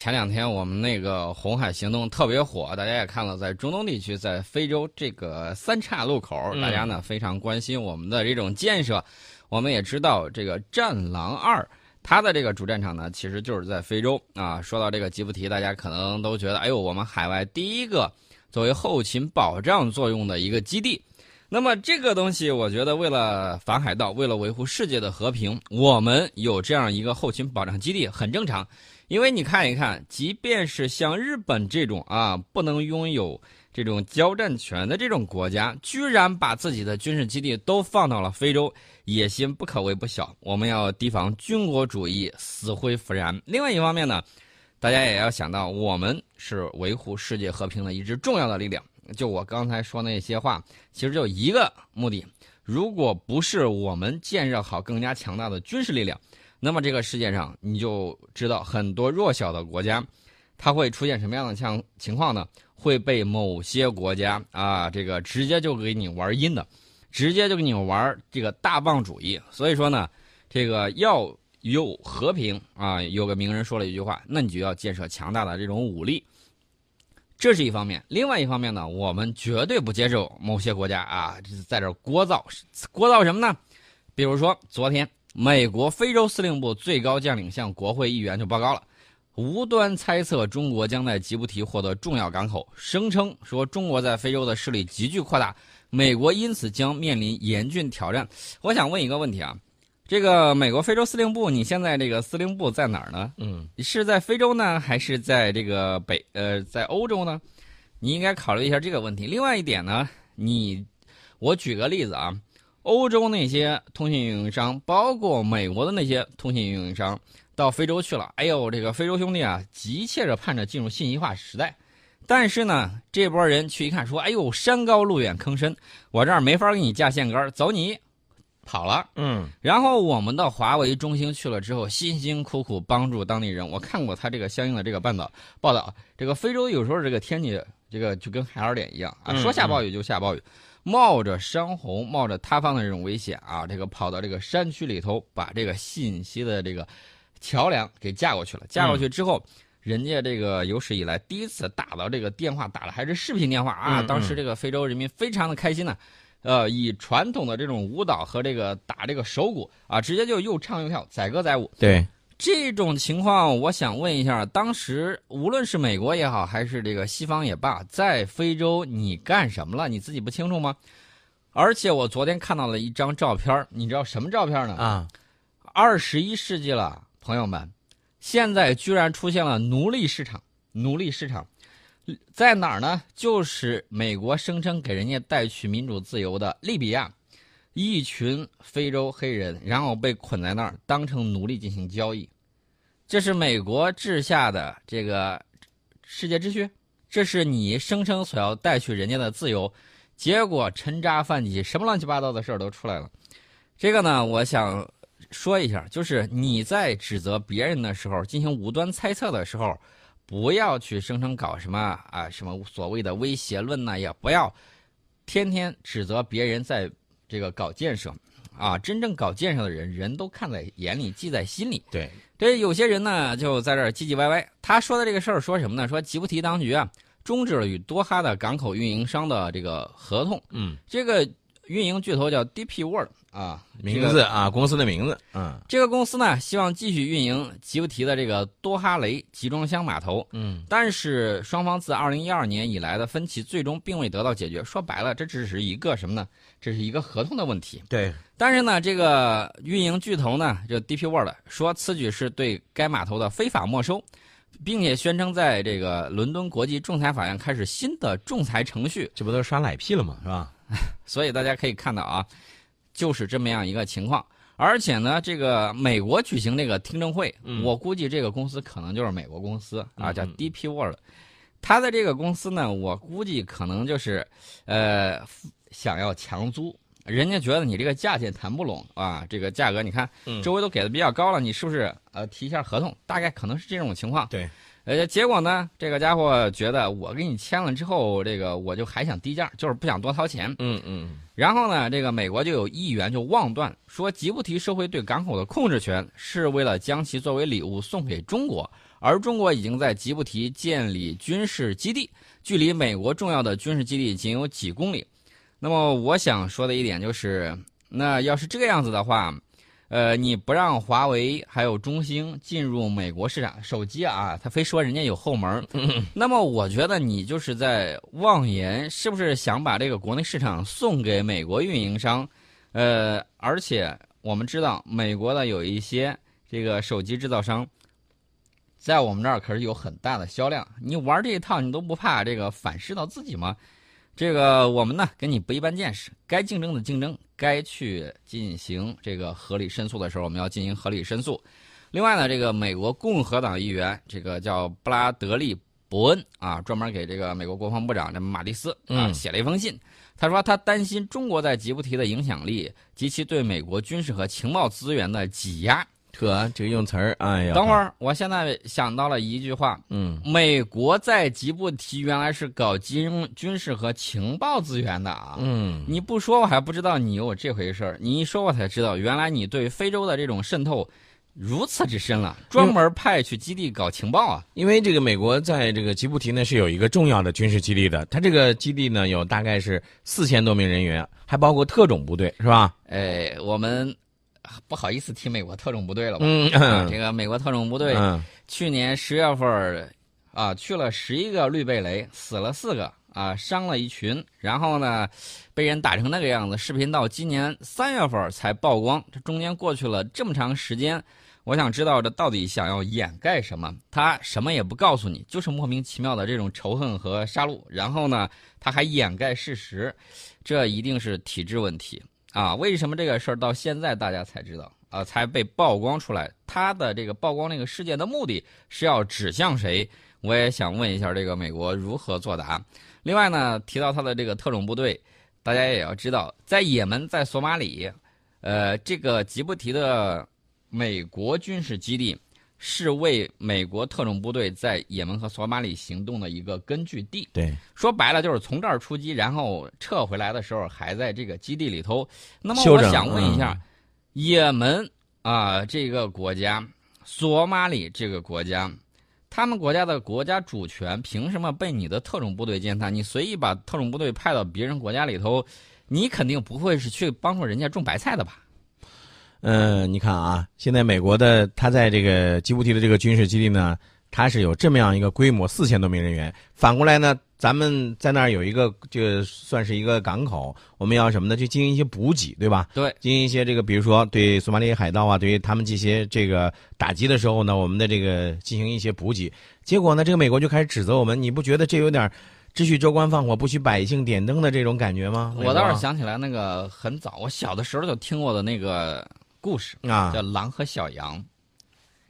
前两天我们那个红海行动特别火，大家也看了，在中东地区，在非洲这个三岔路口，大家呢非常关心我们的这种建设。我们也知道，这个战狼二，它的这个主战场呢，其实就是在非洲啊。说到这个吉布提，大家可能都觉得，哎呦，我们海外第一个作为后勤保障作用的一个基地。那么这个东西，我觉得为了反海盗，为了维护世界的和平，我们有这样一个后勤保障基地很正常。因为你看一看，即便是像日本这种啊，不能拥有这种交战权的这种国家，居然把自己的军事基地都放到了非洲，野心不可谓不小。我们要提防军国主义死灰复燃。另外一方面呢，大家也要想到，我们是维护世界和平的一支重要的力量。就我刚才说那些话，其实就一个目的：如果不是我们建设好更加强大的军事力量。那么这个世界上，你就知道很多弱小的国家，它会出现什么样的情情况呢？会被某些国家啊，这个直接就给你玩阴的，直接就给你玩这个大棒主义。所以说呢，这个要有和平啊。有个名人说了一句话，那你就要建设强大的这种武力，这是一方面。另外一方面呢，我们绝对不接受某些国家啊，在这聒噪，聒噪什么呢？比如说昨天。美国非洲司令部最高将领向国会议员就报告了，无端猜测中国将在吉布提获得重要港口，声称说中国在非洲的势力急剧扩大，美国因此将面临严峻挑战。我想问一个问题啊，这个美国非洲司令部，你现在这个司令部在哪儿呢？嗯，是在非洲呢，还是在这个北呃在欧洲呢？你应该考虑一下这个问题。另外一点呢，你我举个例子啊。欧洲那些通信运营商，包括美国的那些通信运营商，到非洲去了。哎呦，这个非洲兄弟啊，急切着盼着进入信息化时代。但是呢，这波人去一看，说：“哎呦，山高路远坑深，我这儿没法给你架线杆，走你，跑了。”嗯。然后我们到华为、中兴去了之后，辛辛苦苦帮助当地人。我看过他这个相应的这个半岛报道，这个非洲有时候这个天气，这个就跟海尔脸一样啊，说下暴雨就下暴雨。冒着山洪、冒着塌方的这种危险啊，这个跑到这个山区里头，把这个信息的这个桥梁给架过去了。架过去之后，人家这个有史以来第一次打到这个电话，打的还是视频电话啊。当时这个非洲人民非常的开心呢，呃，以传统的这种舞蹈和这个打这个手鼓啊，直接就又唱又跳，载歌载舞。对。这种情况，我想问一下，当时无论是美国也好，还是这个西方也罢，在非洲你干什么了？你自己不清楚吗？而且我昨天看到了一张照片，你知道什么照片呢？啊，二十一世纪了，朋友们，现在居然出现了奴隶市场，奴隶市场在哪儿呢？就是美国声称给人家带去民主自由的利比亚。一群非洲黑人，然后被捆在那儿，当成奴隶进行交易，这是美国治下的这个世界秩序，这是你声称所要带去人家的自由，结果沉渣泛起，什么乱七八糟的事儿都出来了。这个呢，我想说一下，就是你在指责别人的时候，进行无端猜测的时候，不要去声称搞什么啊什么所谓的威胁论呢，也不要天天指责别人在。这个搞建设，啊，真正搞建设的人，人都看在眼里，记在心里。对，这有些人呢，就在这儿唧唧歪歪。他说的这个事儿说什么呢？说吉布提当局啊，终止了与多哈的港口运营商的这个合同。嗯，这个运营巨头叫 DP World。啊，名字啊，公司的名字，嗯，这个公司呢，希望继续运营吉布提的这个多哈雷集装箱码头，嗯，但是双方自二零一二年以来的分歧最终并未得到解决。说白了，这只是一个什么呢？这是一个合同的问题。对，但是呢，这个运营巨头呢，就 DP World 说，此举是对该码头的非法没收，并且宣称在这个伦敦国际仲裁法院开始新的仲裁程序。这不都耍赖皮了吗？是吧？所以大家可以看到啊。就是这么样一个情况，而且呢，这个美国举行这个听证会，我估计这个公司可能就是美国公司啊，叫 DP World，他的这个公司呢，我估计可能就是，呃，想要强租人家觉得你这个价钱谈不拢啊，这个价格你看嗯周围都给的比较高了，你是不是呃提一下合同？大概可能是这种情况。对，呃，结果呢，这个家伙觉得我给你签了之后，这个我就还想低价，就是不想多掏钱。嗯嗯然后呢，这个美国就有议员就妄断说，吉布提收回对港口的控制权，是为了将其作为礼物送给中国，而中国已经在吉布提建立军事基地，距离美国重要的军事基地仅有几公里。那么我想说的一点就是，那要是这个样子的话，呃，你不让华为还有中兴进入美国市场手机啊，他非说人家有后门儿，那么我觉得你就是在妄言，是不是想把这个国内市场送给美国运营商？呃，而且我们知道，美国的有一些这个手机制造商，在我们这儿可是有很大的销量。你玩这一套，你都不怕这个反噬到自己吗？这个我们呢跟你不一般见识，该竞争的竞争，该去进行这个合理申诉的时候，我们要进行合理申诉。另外呢，这个美国共和党议员，这个叫布拉德利·伯恩啊，专门给这个美国国防部长这马蒂斯啊嗯写了一封信。他说他担心中国在吉布提的影响力及其对美国军事和情报资源的挤压。呵，这个用词儿，哎呀，等会，儿，我现在想到了一句话：嗯美国在吉布提原来是搞军军事和情报资源的啊。嗯，你不说我还不知道你有这回事儿，你一说我才知道，原来你对非洲的这种渗透如此之深了，专门派去基地搞情报啊。因为这个美国在这个吉布提呢是有一个重要的军事基地的，它这个基地呢有大概是四千多名人员，还包括特种部队，是吧？哎，我们不好意思提美国特种部队了吧？嗯啊这个美国特种部队嗯去年十月份啊去了十一个绿贝雷，死了四个啊，伤了一群，然后呢被人打成那个样子。视频到今年三月份才曝光，这中间过去了这么长时间。我想知道这到底想要掩盖什么？他什么也不告诉你，就是莫名其妙的这种仇恨和杀戮。然后呢，他还掩盖事实，这一定是体制问题啊！为什么这个事儿到现在大家才知道啊，才被曝光出来？他的这个曝光这个事件的目的是要指向谁？我也想问一下这个美国如何作答。另外呢，提到他的这个特种部队，大家也要知道，在也门、在索马里，呃，这个吉布提的美国军事基地是为美国特种部队在也门和索马里行动的一个根据地。对，说白了就是从这儿出击，然后撤回来的时候还在这个基地里头。那么我想问一下，也门啊、这个国家，索马里这个国家，他们国家的国家主权凭什么被你的特种部队践踏？你随意把特种部队派到别人国家里头，你肯定不会是去帮助人家种白菜的吧？嗯，你看啊，现在美国的他在这个吉布提的这个军事基地呢，它是有这么样一个规模，四千多名人员。反过来呢，咱们在那儿有一个这个算是一个港口，我们要什么呢？去进行一些补给，对吧？对，进行一些这个，比如说对索马里海盗啊，对于他们这些这个打击的时候呢，我们的这个进行一些补给。结果呢，这个美国就开始指责我们，你不觉得这有点只许州官放火，不许百姓点灯的这种感觉吗？我倒是想起来那个很早，我小的时候就听过的那个故事，啊叫，《狼和小羊》。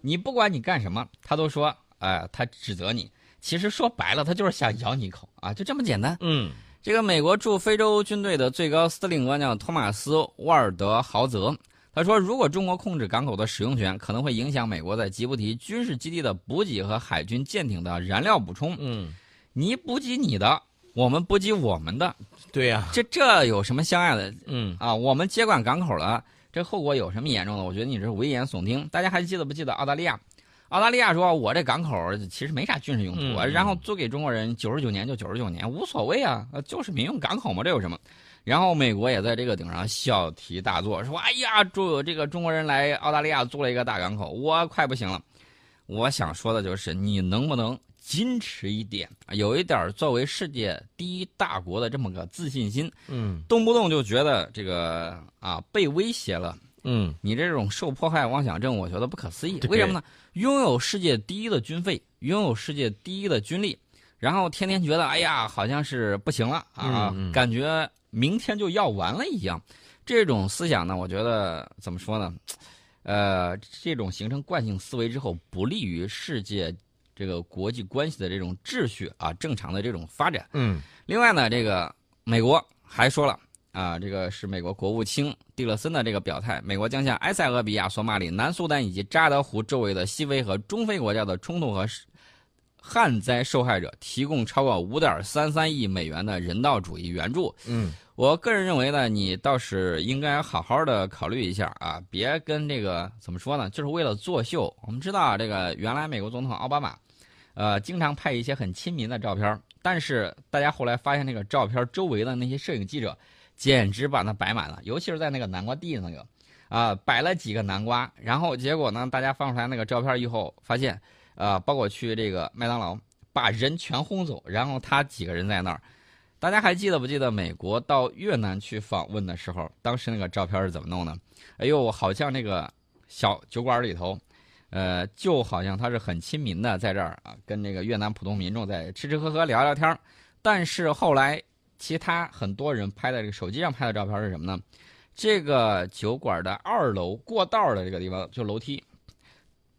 你不管你干什么，他都说，哎、他指责你。其实说白了，他就是想咬你一口啊，就这么简单。嗯这个美国驻非洲军队的最高司令官叫托马斯·沃尔德豪泽，他说，如果中国控制港口的使用权，可能会影响美国在吉布提军事基地的补给和海军舰艇的燃料补充。嗯，你补给你的，我们补给我们的，对呀、这这有什么相爱的？嗯啊，我们接管港口了，这后果有什么严重的？我觉得你这是危言耸听。大家还记得不记得澳大利亚？澳大利亚说，我这港口其实没啥军事用途，嗯然后租给中国人九十九年就九十九年，无所谓啊，呃就是民用港口嘛，这有什么？然后美国也在这个顶上小题大做，说：“哎呀，中这个中国人来澳大利亚租了一个大港口，我快不行了。”我想说的就是，你能不能矜持一点，有一点作为世界第一大国的这么个自信心？嗯动不动就觉得这个啊被威胁了，嗯你这种受迫害妄想症，我觉得不可思议。为什么呢？拥有世界第一的军费，拥有世界第一的军力，然后天天觉得哎呀，好像是不行了啊，嗯嗯感觉明天就要完了一样。这种思想呢，我觉得怎么说呢？呃，这种形成惯性思维之后，不利于世界这个国际关系的这种秩序啊正常的这种发展。嗯另外呢，这个美国还说了，啊，这个是美国国务卿蒂勒森的这个表态，美国将向埃塞俄比亚、索马里、南苏丹以及扎德湖周围的西非和中非国家的冲突和旱灾受害者提供超过五点三三亿美元的人道主义援助。嗯，我个人认为呢，你倒是应该好好的考虑一下啊，别跟这个怎么说呢，就是为了作秀。我们知道，这个原来美国总统奥巴马，呃，经常拍一些很亲民的照片，但是大家后来发现那个照片周围的那些摄影记者。简直把它摆满了，尤其是在那个南瓜地那个，啊，摆了几个南瓜，然后结果呢，大家放出来那个照片以后，发现，啊，包括去这个麦当劳，把人全轰走，然后他几个人在那儿。大家还记得不记得美国到越南去访问的时候，当时那个照片是怎么弄的？哎呦，好像那个小酒馆里头，呃，就好像他是很亲民的在这儿啊，跟那个越南普通民众在吃吃喝喝聊聊天但是后来。其他很多人拍的这个手机上拍的照片是什么呢？这个酒馆的二楼过道的这个地方，就楼梯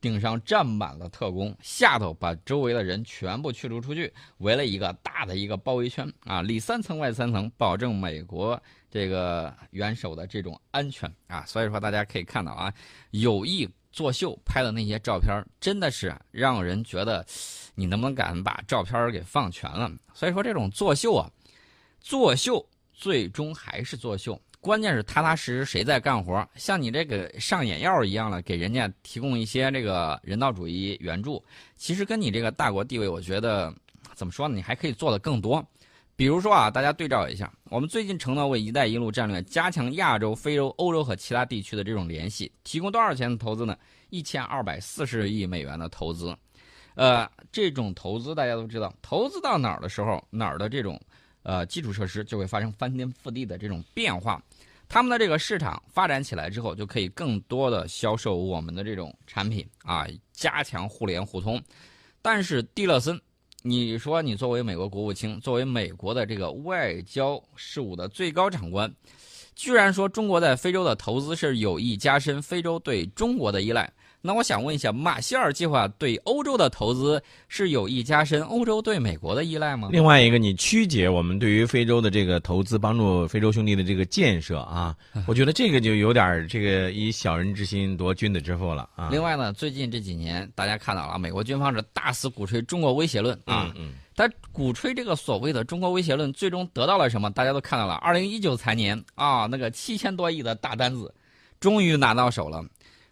顶上站满了特工，下头把周围的人全部驱逐出去，围了一个大的一个包围圈啊，里三层外三层，保证美国这个元首的这种安全啊。所以说大家可以看到啊，有意作秀拍的那些照片，真的是让人觉得你能不能敢把照片给放全了？所以说这种作秀啊。作秀最终还是作秀，关键是踏踏实实谁在干活。像你这个上眼药一样了，给人家提供一些这个人道主义援助，其实跟你这个大国地位，我觉得怎么说呢？你还可以做的更多。比如说啊，大家对照一下，我们最近承诺为“一带一路”战略加强亚洲、非洲、欧洲和其他地区的这种联系，提供多少钱的投资呢？一千二百四十亿美元的投资。呃，这种投资大家都知道，投资到哪儿的时候，哪儿的这种。呃，基础设施就会发生翻天覆地的这种变化，他们的这个市场发展起来之后，就可以更多的销售我们的这种产品啊，加强互联互通。但是蒂勒森，你说你作为美国国务卿，作为美国的这个外交事务的最高长官，居然说中国在非洲的投资是有意加深非洲对中国的依赖。那我想问一下，马歇尔计划对欧洲的投资是有意加深欧洲对美国的依赖吗？另外一个，你曲解我们对于非洲的这个投资，帮助非洲兄弟的这个建设啊，我觉得这个就有点这个以小人之心夺君子之腹了啊。另外呢，最近这几年大家看到了，美国军方是大肆鼓吹中国威胁论啊，他鼓吹这个所谓的中国威胁论，最终得到了什么？大家都看到了，二零一九财年啊，那个七千多亿的大单子，终于拿到手了。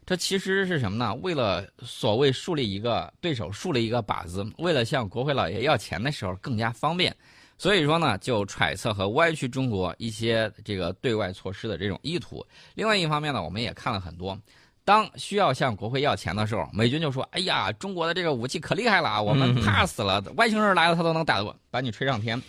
这其实是什么呢？为了所谓树立一个对手，树立一个靶子，为了向国会老爷要钱的时候更加方便，所以说呢，就揣测和歪曲中国一些这个对外措施的这种意图。另外一方面呢，我们也看了很多，当需要向国会要钱的时候，美军就说：“哎呀，中国的这个武器可厉害了啊，我们怕死了，外星人来了他都能打过，把你吹上天。”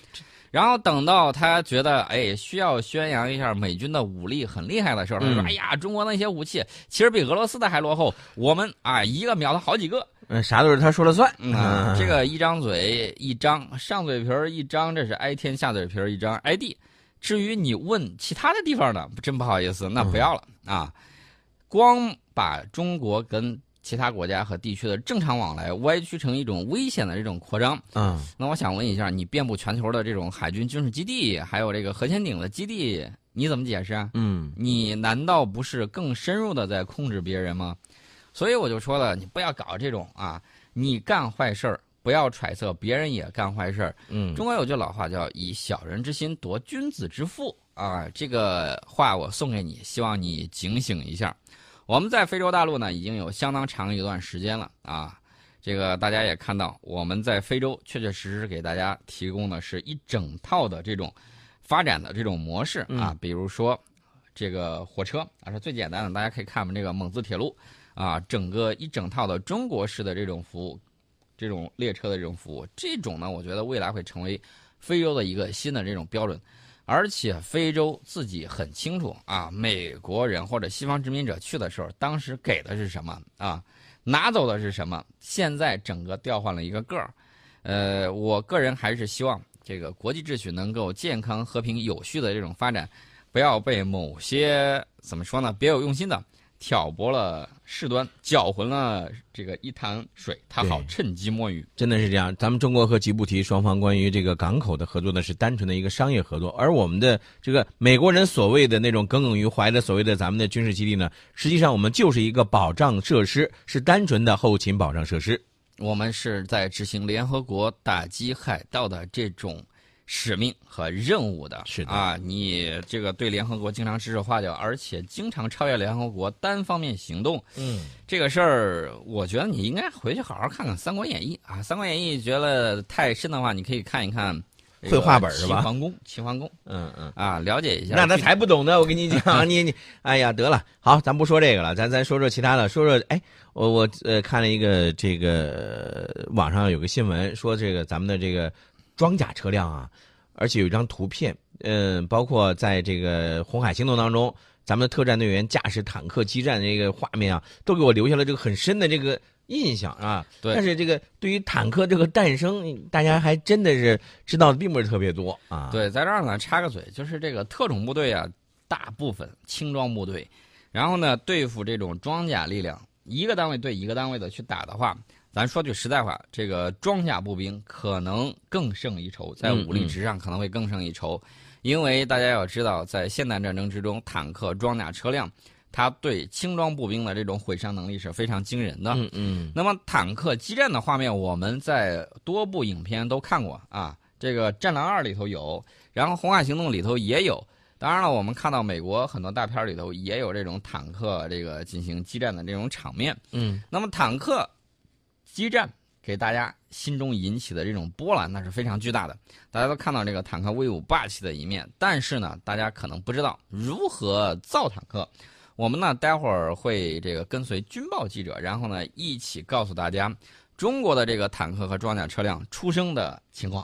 然后等到他觉得哎需要宣扬一下美军的武力很厉害的时候，他说：“哎呀，中国那些武器其实比俄罗斯的还落后，我们啊一个秒了好几个。”嗯，啥都是他说了算。嗯，这个一张嘴一张上嘴皮儿一张，这是挨天下嘴皮儿一张挨地。至于你问其他的地方呢，真不好意思，那不要了啊。光把中国跟。其他国家和地区的正常往来歪曲成一种危险的这种扩张，嗯，那我想问一下，你遍布全球的这种海军军事基地，还有这个核潜艇的基地，你怎么解释啊？嗯，你难道不是更深入的在控制别人吗？所以我就说了，你不要搞这种啊，你干坏事儿不要揣测别人也干坏事儿。嗯，中国有句老话叫以小人之心夺君子之腹啊，这个话我送给你，希望你警醒一下。我们在非洲大陆呢，已经有相当长一段时间了啊。这个大家也看到，我们在非洲确确实实给大家提供的是一整套的这种发展的这种模式啊。比如说这个火车啊，是最简单的，大家可以看我们这个蒙自铁路啊，整个一整套的中国式的这种服务，这种列车的这种服务，这种呢，我觉得未来会成为非洲的一个新的这种标准。而且非洲自己很清楚啊，美国人或者西方殖民者去的时候，当时给的是什么啊？拿走的是什么？现在整个调换了一个个儿。呃，我个人还是希望这个国际秩序能够健康、和平、有序的这种发展，不要被某些怎么说呢别有用心的挑拨了事端，搅浑了这个一潭水，他好趁机摸鱼。真的是这样，咱们中国和吉布提双方关于这个港口的合作呢，是单纯的一个商业合作，而我们的这个美国人所谓的那种耿耿于怀的所谓的咱们的军事基地呢，实际上我们就是一个保障设施，是单纯的后勤保障设施。我们是在执行联合国打击海盗的这种。使命和任务的是的啊，你这个对联合国经常指手画脚，而且经常超越联合国单方面行动。嗯，这个事儿，我觉得你应该回去好好看看《三国演义》啊，《三国演义》觉得太深的话，你可以看一看绘画本是吧？齐桓公，齐桓公，嗯嗯啊，了解一下。那他才不懂呢，我跟你讲，你你，哎呀，得了，好，咱不说这个了，咱咱说说其他的，说说，哎，我我呃看了一个这个网上有个新闻，说这个咱们的这个。装甲车辆啊，而且有一张图片，嗯，包括在这个红海行动当中，咱们的特战队员驾驶坦克激战这个画面啊，都给我留下了这个很深的这个印象啊。对。但是这个对于坦克这个诞生，大家还真的是知道的并不是特别多啊。对，在这儿呢插个嘴，就是这个特种部队啊，大部分轻装部队，然后呢对付这种装甲力量，一个单位对一个单位的去打的话。咱说句实在话，这个装甲步兵可能更胜一筹，在武力值上可能会更胜一筹，因为大家要知道，在现代战争之中，坦克装甲车辆，它对轻装步兵的这种毁伤能力是非常惊人的。嗯嗯。那么坦克激战的画面，我们在多部影片都看过啊，这个《战狼二》里头有，然后《红海行动》里头也有。当然了，我们看到美国很多大片里头也有这种坦克这个进行激战的这种场面。嗯。那么坦克。激战给大家心中引起的这种波澜，那是非常巨大的。大家都看到这个坦克威武霸气的一面，但是呢，大家可能不知道如何造坦克。我们呢，待会儿会这个跟随军报记者，然后呢，一起告诉大家中国的这个坦克和装甲车辆出生的情况。